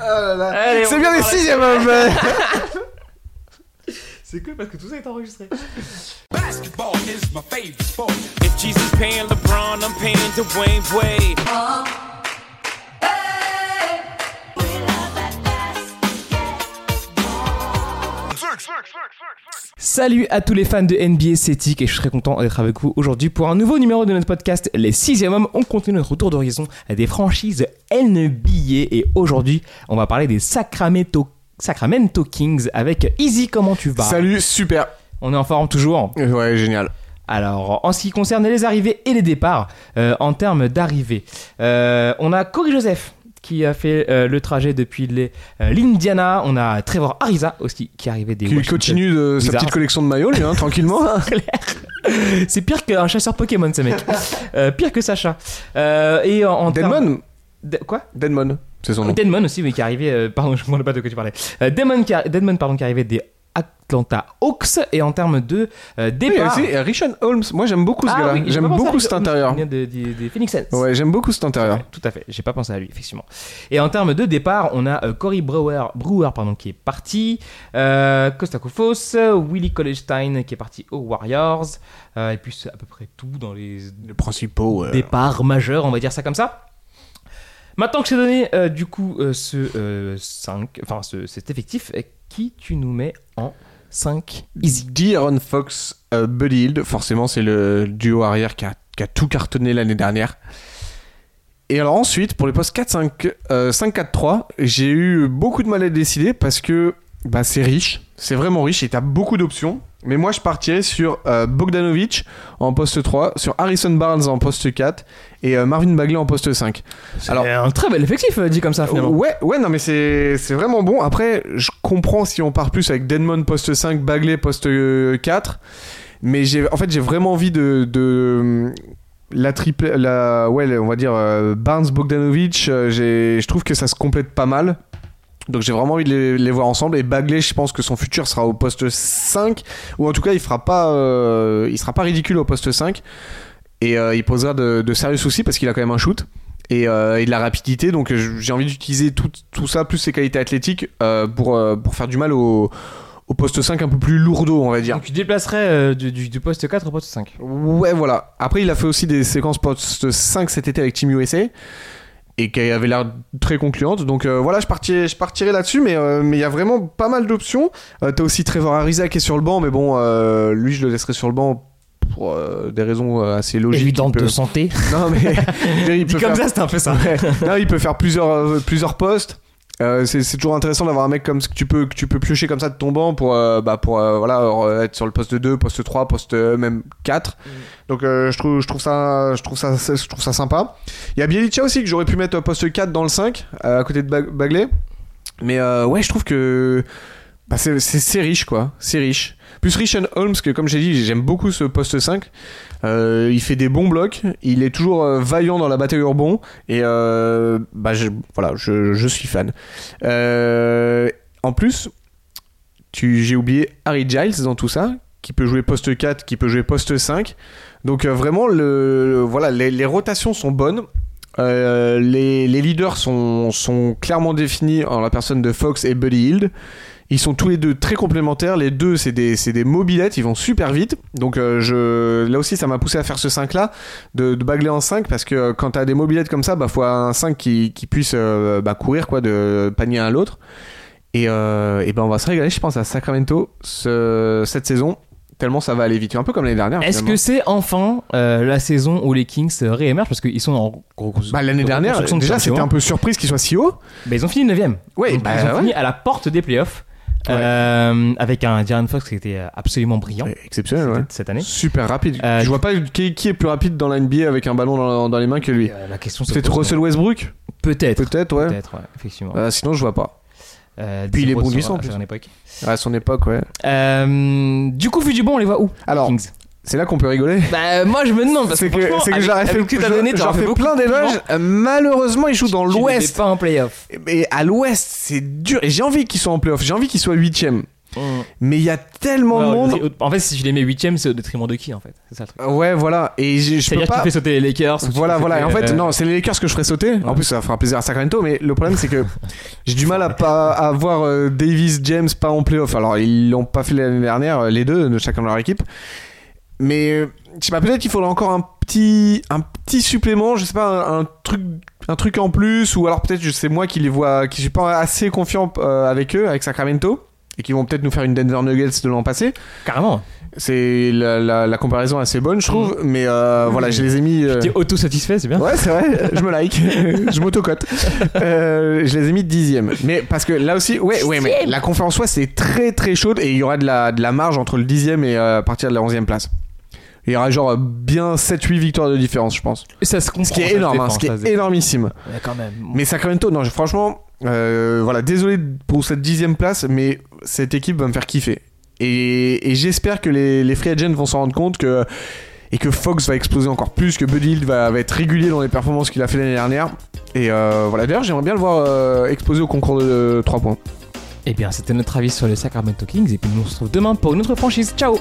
Allez, C'est on bien les sixièmes hommes C'est cool parce que tout ça est enregistré. Basketball is my favorite sport. If Jesus paying LeBron, I'm paying Dwayne Wade. Salut à tous les fans de NBA Cétique et je suis très content d'être avec vous aujourd'hui pour un nouveau numéro de notre podcast Les 6 hommes. On continue notre tour d'horizon des franchises NBA et aujourd'hui on va parler des Sacramento, Sacramento Kings avec Easy. Comment tu vas? Salut, super On est en forme toujours? Ouais, génial. Alors, en ce qui concerne les arrivées et les départs, euh, en termes d'arrivées, euh, on a Corey Joseph qui a fait euh, le trajet depuis les, euh, l'Indiana. On a Trevor Ariza aussi qui est arrivé des Qui Washington continue de sa petite collection de maillots, lui, hein, tranquillement. C'est pire qu'un chasseur Pokémon, ce mec. Euh, pire que Sacha. Euh, et en, en termes- Deadmon De- quoi? Deadmon, c'est son nom. Deadmon aussi, mais qui est arrivé. euh, pardon, je ne me pas de quoi tu parlais. Euh, qui a- Deadmon, pardon, qui est arrivé des Atlanta Hawks. Et en termes de euh, Oui, départ. aussi, et Richon Holmes, moi j'aime beaucoup ce Ah gars-là. oui, j'ai j'aime beaucoup cet intérieur. Il vient de- de- des Phoenix Suns. Ouais, j'aime beaucoup cet intérieur. Ouais, tout à fait, j'ai pas pensé à lui, effectivement. Et en termes de départ, on a euh, Corey Brewer, Brewer pardon, qui est parti, euh, Kostakofos, Willie College-Stein qui est parti aux Warriors, euh, et puis c'est à peu près tout dans les Les principaux. départs majeurs, on va dire ça comme ça. Maintenant que j'ai donné euh, du coup euh, ce 5, enfin ce- cet effectif, euh, qui tu nous mets en 5 easy D'Aaron Fox, euh, Buddy Hield, forcément c'est le duo arrière qui a, tout cartonné l'année dernière. Et alors ensuite, pour les postes 4-5, euh, 5-4-3, j'ai eu beaucoup de mal à décider parce que bah, c'est riche, c'est vraiment riche et t'as beaucoup d'options. Mais moi je partirais sur euh, Bogdanovic en poste 3, sur Harrison Barnes en poste 4 et euh, Marvin Bagley en poste 5. Alors- Alors, un très bel effectif euh, dit comme ça finalement. Ouais, ouais, non, mais c'est c'est vraiment bon. Après, je comprends si on part plus avec Denmon poste 5, Bagley poste euh, 4. Mais j'ai, en fait, j'ai vraiment envie de, de la triple, la, ouais, on va dire euh, Barnes Bogdanovic. j'ai, je trouve que ça se complète pas mal. Donc j'ai vraiment envie de les, les voir ensemble. Et Bagley, je pense que son futur sera au poste 5. Ou en tout cas, il fera pas, euh, il sera pas ridicule au poste 5. Et euh, il posera de, de sérieux soucis parce qu'il a quand même un shoot et, euh, et de la rapidité. Donc j'ai envie d'utiliser tout, tout ça, plus ses qualités athlétiques, euh, pour, pour faire du mal au, au poste 5 un peu plus lourdeau, on va dire. Donc tu déplacerais euh, du, du- du poste 4 au poste 5. Ouais, voilà. Après, il a fait aussi des séquences poste 5 cet été avec Team USA. Et qui avait l'air très concluante. Donc euh, voilà, je partirai, je partirai là-dessus. Mais euh, mais il y a vraiment pas mal d'options. Euh, T'as aussi Trevor Ariza qui est sur le banc. Mais bon, lui, je le laisserai sur le banc pour des raisons assez logiques. Évidente peut- de santé. Non, mais il peut comme faire- ça, c'est un peu ça. Ouais. Non, il peut faire plusieurs, plusieurs postes. Euh, c'est toujours intéressant d'avoir un mec comme ce que tu peux que tu peux piocher comme ça de ton banc pour euh, bah pour euh, voilà être sur le poste 2, poste 3, poste euh, même 4. Donc euh, je trouve je trouve ça je trouve ça je trouve ça sympa. Il y a Bielicha aussi que j'aurais pu mettre poste 4 dans le 5 euh, à côté de Bag- Bagley. Mais euh, ouais, je trouve que bah, c'est- riche quoi, c'est riche. Plus Richon Holmes que comme j'ai dit, j'aime beaucoup ce poste 5. Euh, il fait des bons blocs, il est toujours euh, vaillant dans la bataille rebond et euh, bah voilà, je, suis fan. En plus, j'ai oublié Harry Giles dans tout ça, qui peut jouer poste 4, qui peut jouer poste 5. Donc vraiment, voilà, les, rotations sont bonnes. Les, leaders sont, sont clairement définis en la personne de Fox et Buddy Hield. Ils sont tous les deux très complémentaires. Les deux, c'est des, des mobilettes, ils vont super vite. Donc euh, je, là aussi, ça m'a poussé à faire ce 5-là, de, de bagler en 5, parce que euh, quand t'as des mobilettes comme ça, bah faut un 5 qui, qui puisse euh, bah, courir quoi, de panier à l'autre. Et, euh, et ben on va se régaler, je pense, à Sacramento ce- cette saison, tellement ça va aller vite. Un peu comme l'année dernière. Est-ce que c'est enfin euh, la saison où les Kings réémergent? Parce qu'ils sont en gros Bah, l'année dernière, déjà, c'était un peu surprise qu'ils soient si haut. Bah, ils ont fini 9ème. Ouais, bah, ils ont ouais. fini à la porte des playoffs. Ouais. euh, avec un Darren Fox qui était euh, absolument brillant Exceptionnel, cette- ouais. cette année. Super rapide. Euh, je vois pas qui, qui est plus rapide dans la NBA avec un ballon dans, dans les mains que lui. Euh, la question Peut-être Russell Westbrook Peut-être. Peut-être, ouais. Peut-être, ouais, effectivement. Sinon, je vois pas. Puis il est bon glissant, en à plus. son époque. À son époque, ouais. Du coup, vu du bon, on les voit où Alors, Kings? C'est là qu'on peut rigoler? Bah, moi je me demande parce que, c'est que j'aurais fait, fait plein d'éloges. Euh, Malheureusement, ils jouent dans l'Ouest. pas en playoff. Mais à l'Ouest, c'est dur. Et j'ai envie qu'ils soient en playoff. J'ai envie qu'ils soient 8ème. Mais il y a tellement de monde. En fait, si je les mets 8ème, c'est au détriment de qui en fait? C'est ça le truc. Ouais, voilà. Et je, je peux pas. tu fais sauter les Lakers. Voilà, voilà. Et en fait, euh, non, c'est les Lakers que je ferais sauter. En plus, ça fera plaisir à Sacramento. Mais le problème, c'est que j'ai du mal à pas à voir euh, Davis, James pas en playoff. Alors, ils l'ont pas fait l'année dernière, euh, les deux, de chacun de leur équipe. Mais euh, je sais pas, peut-être qu'il faudrait encore un petit, un petit supplément. Je sais pas, un, un truc, un truc en plus. Ou alors peut-être, je sais moi qui les vois, qui suis pas assez confiant euh, avec eux, avec Sacramento. Et qui vont peut-être nous faire une Denver Nuggets de l'an passé. Carrément. C'est la, la, la comparaison est assez bonne, je trouve. Mais euh, voilà, je les ai mis. euh, T'es auto-satisfait, c'est bien. Ouais, c'est vrai, je me like, je m'autocote. Euh, je les ai mis dixième. Mais parce que là aussi, ouais, ouais, mais la conférence soit c'est très très chaude et il y aura de la, de la marge entre le dixième et euh, à partir de la onzième place. Il y aura genre bien 7-8 victoires de différence, je pense. Et ça se comprend. Ce qui est énorme, hein, ce qui est énormissime. Ouais, quand même. Mais Sacramento, non, franchement, euh, voilà, désolé pour cette dixième place, mais cette équipe va me faire kiffer. Et, et j'espère que les, les free agents vont s'en rendre compte que et que Fox va exploser encore plus, que Buddy Hield va, va être régulier dans les performances qu'il a fait l'année dernière. Et euh, voilà, d'ailleurs, j'aimerais bien le voir euh, exploser au concours de 3 points. Eh bien, c'était notre avis sur les Sacramento Kings. Et puis nous on se retrouve demain pour une autre franchise. Ciao